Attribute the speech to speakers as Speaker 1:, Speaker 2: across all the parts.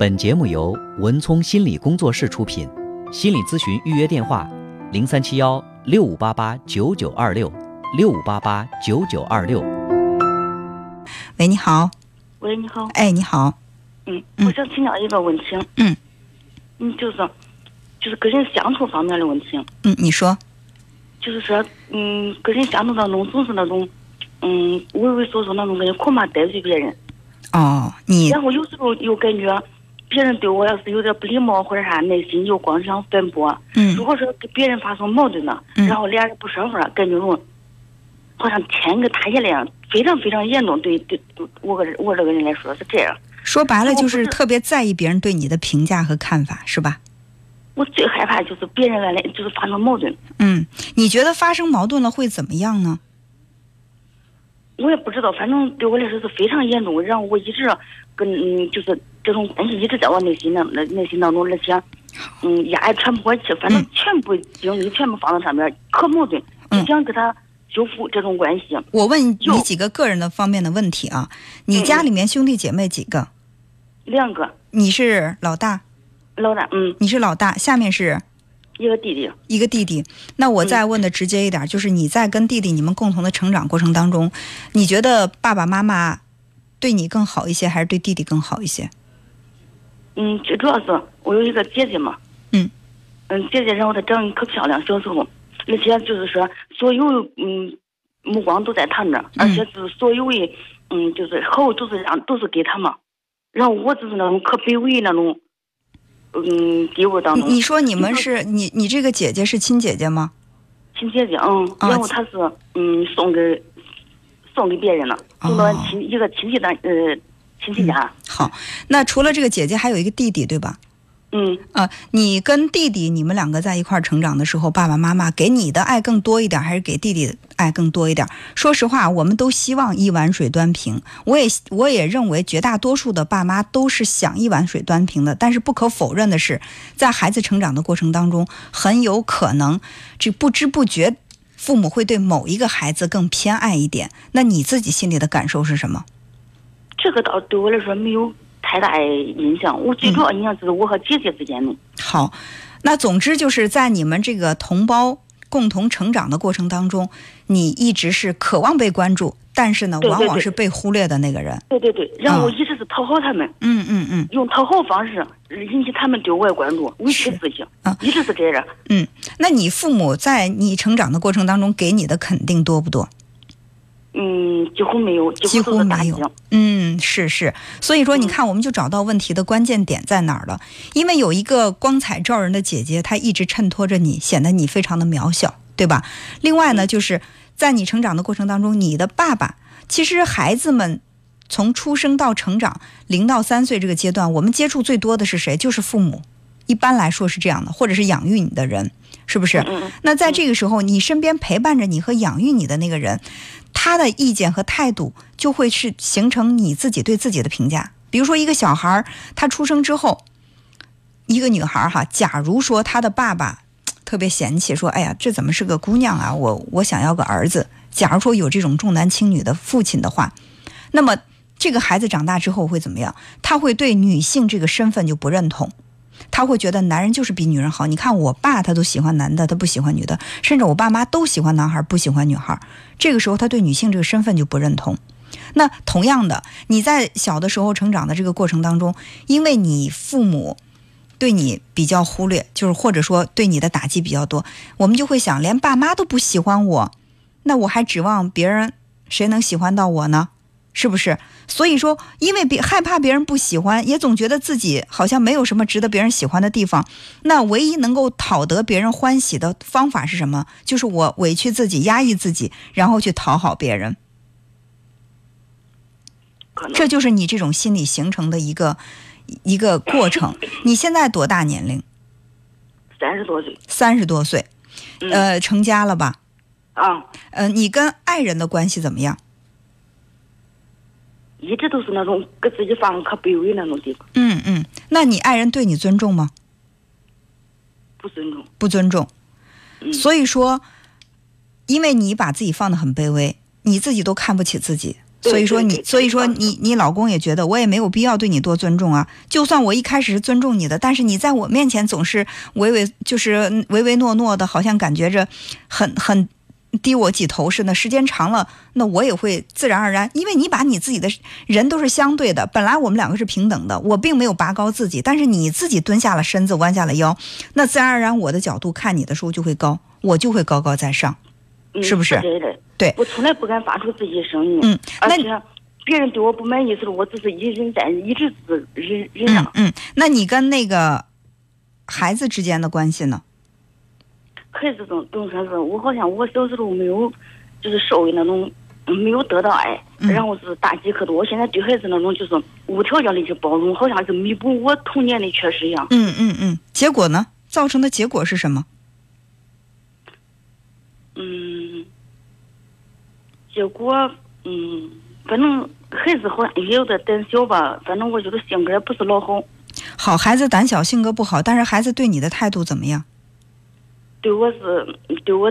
Speaker 1: 本节目由文聪心理工作室出品，心理咨询预约电话：零三七幺六五八八九九二六六五八八九九二六。
Speaker 2: 喂，你好。
Speaker 3: 喂，你好。
Speaker 2: 哎，你好。
Speaker 3: 嗯，
Speaker 2: 嗯
Speaker 3: 我想请教一个问题。
Speaker 2: 嗯。
Speaker 3: 嗯，就是，就是跟人相处方面的问题。
Speaker 2: 嗯，你说。
Speaker 3: 就是说，嗯，跟人相处当中总是那种，嗯，畏畏缩缩那种感觉，恐怕得罪别人。
Speaker 2: 哦，你
Speaker 3: 然后有时候又感觉，别人对我要是有点不礼貌或者啥，内心就光想反驳。
Speaker 2: 嗯
Speaker 3: 如果说跟别人发生矛盾了，
Speaker 2: 嗯
Speaker 3: 然后俩人不说话，感觉中好像天给塌下来一样，非常非常严重。对对，我个人我这个人来说是这样。
Speaker 2: 说白了就是
Speaker 3: 是
Speaker 2: 特别在意别人对你的评价和看法，是吧？
Speaker 3: 我最害怕就是别人来就是发生矛盾，
Speaker 2: 嗯，你觉得发生矛盾了会怎么样呢？
Speaker 3: 我也不知道，反正对我来说是非常严重。然后我一直跟嗯，就是这种关系一直在我内心当内内心当中，而且嗯压也喘不过气，反正
Speaker 2: 嗯
Speaker 3: 全部精力全部放在上面，可矛盾，
Speaker 2: 嗯
Speaker 3: 就想跟他修复这种关系。
Speaker 2: 我问你几个个人的方面的问题啊。你家里面兄弟姐妹几个？
Speaker 3: 两个
Speaker 2: 你是老大，
Speaker 3: 老大，嗯，
Speaker 2: 你是老大，下面是
Speaker 3: 一个弟弟，
Speaker 2: 一个弟弟。那我再问的直接一点，就是你在跟弟弟你们共同的成长过程当中，你觉得爸爸妈妈对你更好一些，还是对弟弟更好一些？
Speaker 3: 嗯，最主要是我有一个姐姐嘛，
Speaker 2: 嗯，
Speaker 3: 嗯，姐姐然后她长得可漂亮，小时候，而且就是说所有嗯目光都在她那儿，而且是所有的嗯就是好都是让都是给她嘛，然后我就是那种可卑微那种嗯地位当中，
Speaker 2: 你你说你们是你你这个姐姐是亲姐姐吗？
Speaker 3: 亲姐姐，嗯，
Speaker 2: 啊
Speaker 3: 然后她是嗯送给送给别人了，送到
Speaker 2: 哦
Speaker 3: 亲一个亲戚那呃亲戚家，
Speaker 2: 好，那除了这个姐姐，还有一个弟弟，对吧？
Speaker 3: 嗯
Speaker 2: 啊、你跟弟弟你们两个在一块儿成长的时候，爸爸妈妈给你的爱更多一点，还是给弟弟的爱更多一点？说实话，我们都希望一碗水端平。我也我也认为绝大多数的爸妈都是想一碗水端平的。但是不可否认的是，在孩子成长的过程当中，很有可能这不知不觉，父母会对某一个孩子更偏爱一点。那你自己心里的感受是什么？
Speaker 3: 这个倒对我来说没有太大印象，我最主要印象就是我和姐姐之间的。
Speaker 2: 好，那总之就是在你们这个同胞共同成长的过程当中，你一直是渴望被关注，但是呢，
Speaker 3: 对对
Speaker 2: 往往是被忽略的那个人。
Speaker 3: 对对对，然后一直是讨好他们，
Speaker 2: 嗯嗯嗯
Speaker 3: 用讨好方式引起他们对我的关注，维持自己
Speaker 2: 啊，
Speaker 3: 一直是这样。
Speaker 2: 嗯。那你父母在你成长的过程当中给你的肯定多不多？
Speaker 3: 嗯，几乎没有，
Speaker 2: 几
Speaker 3: 乎
Speaker 2: 没有。嗯，是是，所以说你看，我们就找到问题的关键点在哪儿了。因为有一个光彩照人的姐姐，她一直衬托着你，显得你非常的渺小，对吧？另外呢，就是在你成长的过程当中，你的爸爸，其实孩子们从出生到成长，零到三岁这个阶段，我们接触最多的是谁？就是父母。一般来说是这样的，或者是养育你的人，是不是？那在这个时候，你身边陪伴着你和养育你的那个人，他的意见和态度就会是形成你自己对自己的评价。比如说，一个小孩儿他出生之后，一个女孩儿哈，假如说她的爸爸特别嫌弃，说：“哎呀，这怎么是个姑娘啊？我我想要个儿子。”假如说有这种重男轻女的父亲的话，那么这个孩子长大之后会怎么样？他会对女性这个身份就不认同。他会觉得男人就是比女人好。你看我爸他都喜欢男的，他不喜欢女的，甚至我爸妈都喜欢男孩，不喜欢女孩。这个时候他对女性这个身份就不认同。那同样的，你在小的时候成长的这个过程当中，因为你父母对你比较忽略，就是或者说对你的打击比较多，我们就会想，连爸妈都不喜欢我，那我还指望别人谁能喜欢到我呢？是不是？所以说，因为别害怕别人不喜欢，也总觉得自己好像没有什么值得别人喜欢的地方。那唯一能够讨得别人欢喜的方法是什么？就是我委屈自己、压抑自己，然后去讨好别人。这就是你这种心理形成的一个一个过程。你现在多大年龄？
Speaker 3: 三十多岁
Speaker 2: 三十多岁，
Speaker 3: 嗯
Speaker 2: 呃，成家了吧？
Speaker 3: 啊，
Speaker 2: 呃，你跟爱人的关系怎么样？
Speaker 3: 一直都是那种给自己放可卑微那种地方，
Speaker 2: 嗯嗯，那你爱人对你尊重吗？
Speaker 3: 不尊重。
Speaker 2: 不尊重。
Speaker 3: 嗯
Speaker 2: 所以说，因为你把自己放得很卑微，你自己都看不起自己，所以说你，所以说你，你老公也觉得我也没有必要对你多尊重啊。就算我一开始是尊重你的，但是你在我面前总是唯唯就是唯唯诺诺的，好像感觉着很很低我几头似的。时间长了，那我也会自然而然，因为你把你自己的人都是相对的，本来我们两个是平等的，我并没有拔高自己，但是你自己蹲下了身子，弯下了腰，那自然而然我的角度看你的时候就会高，我就会高高在上。
Speaker 3: 嗯
Speaker 2: 是不是
Speaker 3: 对的，
Speaker 2: 对
Speaker 3: 我从来不敢发出自己的声音，
Speaker 2: 嗯，那
Speaker 3: 而且别人对我不满意的时候，我只是一忍在，一直是忍忍让。
Speaker 2: 嗯嗯，那你跟那个孩子之间的关系呢？
Speaker 3: 孩子总总说是我好像我小时候没有，就是受为那种嗯没有得到爱，
Speaker 2: 嗯
Speaker 3: 然后是打击可多。我现在对孩子那种就是无条件的去包容，好像是弥补我童年的缺失一样。
Speaker 2: 嗯嗯嗯，结果呢？造成的结果是什么？
Speaker 3: 嗯，结果嗯，反正孩子好像也有点胆小吧，反正我觉得性格也不是老好，
Speaker 2: 好，孩子胆小，性格不好，但是孩子对你的态度怎么样？
Speaker 3: 对我是对我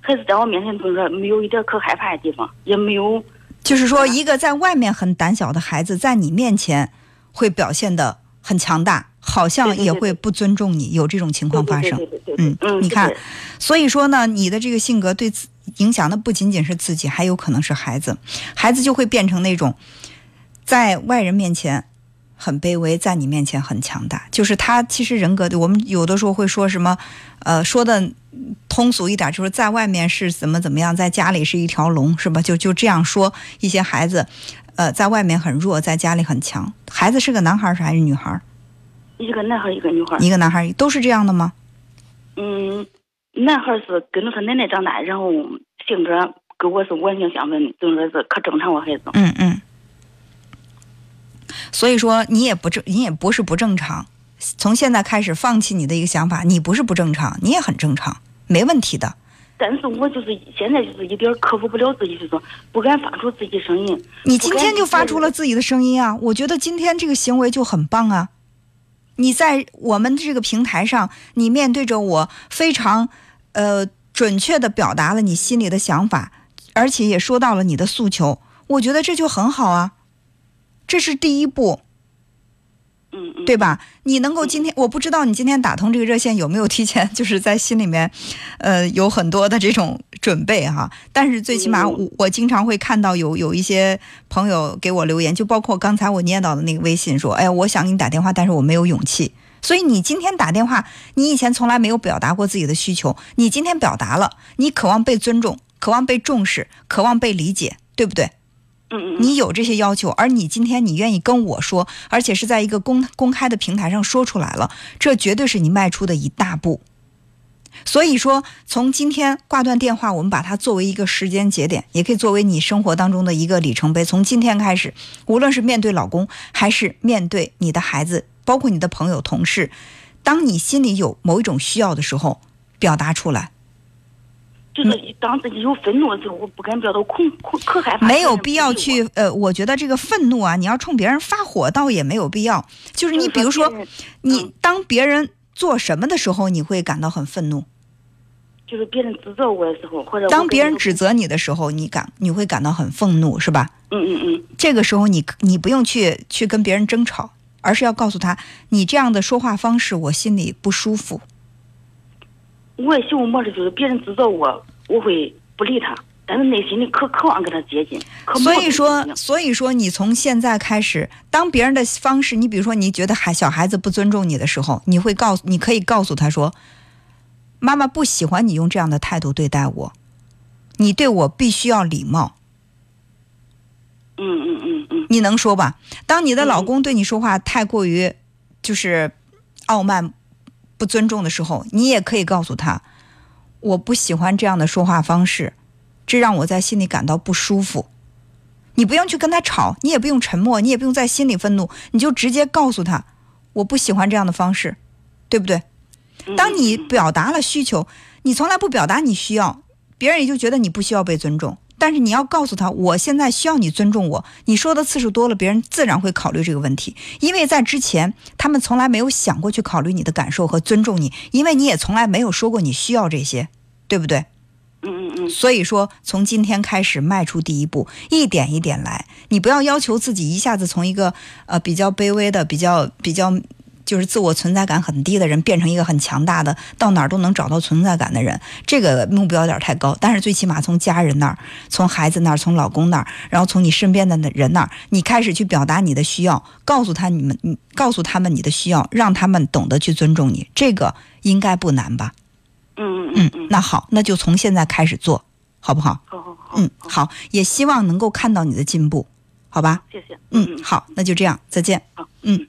Speaker 3: 孩子在我面前总是没有一点可害怕的地方，也没有
Speaker 2: 就是说，一个在外面很胆小的孩子，在你面前会表现的很强大，好像也会不尊重你，有这种情况发生。嗯
Speaker 3: 嗯，
Speaker 2: 你看所以说呢，你的这个性格对自影响的不仅仅是自己，还有可能是孩子。孩子就会变成那种在外人面前很卑微，在你面前很强大。就是他其实人格的，我们有的时候会说什么，呃，说的通俗一点，就是在外面是怎么怎么样，在家里是一条龙，是吧？就就这样说一些孩子，呃，在外面很弱，在家里很强。孩子是个男孩儿是还是女孩儿？
Speaker 3: 一个男孩一个女孩。
Speaker 2: 一个男孩儿都是这样的吗？
Speaker 3: 嗯，男孩是跟着他奶奶长大，然后性格跟我是完全相反的，就说是可正常我孩子。
Speaker 2: 嗯嗯。所以说你也不正，你也不是不正常。从现在开始放弃你的一个想法，你不是不正常，你也很正常，没问题的。
Speaker 3: 但是我就是现在就是一点儿克服不了自己，就是说不敢发出自己声音。
Speaker 2: 你今天就发出了自己的声音啊！我觉得今天这个行为就很棒啊！你在我们这个平台上，你面对着我，非常呃准确的表达了你心里的想法，而且也说到了你的诉求，我觉得这就很好啊，这是第一步。
Speaker 3: 嗯嗯，
Speaker 2: 对吧？你能够今天，我不知道你今天打通这个热线有没有提前，就是在心里面，呃，有很多的这种准备哈。但是最起码
Speaker 3: 嗯
Speaker 2: 我我经常会看到有有一些朋友给我留言，就包括刚才我念到的那个微信说，哎，我想给你打电话，但是我没有勇气。所以你今天打电话，你以前从来没有表达过自己的需求，你今天表达了，你渴望被尊重，渴望被重视，渴望被理解，对不对？
Speaker 3: 嗯，
Speaker 2: 你有这些要求，而你今天你愿意跟我说，而且是在一个公公开的平台上说出来了，这绝对是你迈出的一大步。所以说，从今天挂断电话，我们把它作为一个时间节点，也可以作为你生活当中的一个里程碑。从今天开始，无论是面对老公，还是面对你的孩子，包括你的朋友、同事，当你心里有某一种需要的时候，表达出来。
Speaker 3: 就是当自己有愤怒的时候，我不敢表达，恐恐可害怕。
Speaker 2: 没有必要去，呃，我觉得这个愤怒啊，你要冲别人发火，倒也没有必要。就是你比如说，你当别人做什么的时候，你会感到很愤怒；
Speaker 3: 就是别人指责我的时候，或者
Speaker 2: 当别人指责你的时候，你感你会感到很愤怒，是吧？
Speaker 3: 嗯嗯嗯，
Speaker 2: 这个时候你你不用去去跟别人争吵，而是要告诉他，你这样的说话方式我心里不舒服。
Speaker 3: 我也习惯模式就是别人指责我，我会不理他，但是内心里可渴望跟他接近。可
Speaker 2: 所以说，所以说，你从现在开始，当别人的方式，你比如说你觉得孩小孩子不尊重你的时候，你会告诉，你可以告诉他说：“妈妈不喜欢你用这样的态度对待我，你对我必须要礼貌。”
Speaker 3: 嗯嗯嗯嗯，
Speaker 2: 你能说吧？当你的
Speaker 3: 嗯
Speaker 2: 老公对你说话太过于就是傲慢、不尊重的时候，你也可以告诉他：“我不喜欢这样的说话方式，这让我在心里感到不舒服。”你不用去跟他吵，你也不用沉默，你也不用在心里愤怒，你就直接告诉他：“我不喜欢这样的方式，对不对？”
Speaker 3: 嗯
Speaker 2: 当你表达了需求，你从来不表达你需要，别人也就觉得你不需要被尊重。但是你要告诉他，我现在需要你尊重我。你说的次数多了，别人自然会考虑这个问题，因为在之前他们从来没有想过去考虑你的感受和尊重你，因为你也从来没有说过你需要这些，对不对？
Speaker 3: 嗯嗯嗯嗯
Speaker 2: 所以说，从今天开始迈出第一步，一点一点来。你不要要求自己一下子从一个呃比较卑微的、比较比较就是自我存在感很低的人，变成一个很强大的，到哪儿都能找到存在感的人。这个目标有点太高，但是最起码从家人那儿、从孩子那儿、从老公那儿，然后从你身边的人那儿，你开始去表达你的需要，告诉他你们，你告诉他们你的需要，让他们懂得去尊重你。这个应该不难吧？
Speaker 3: 嗯嗯
Speaker 2: 嗯
Speaker 3: 嗯，
Speaker 2: 那好，那就从现在开始做，好不好？
Speaker 3: 好好好，
Speaker 2: 嗯，好，也希望能够看到你的进步，好吧？
Speaker 3: 谢谢，
Speaker 2: 嗯，好，那就这样，再见。
Speaker 3: 好，
Speaker 2: 嗯。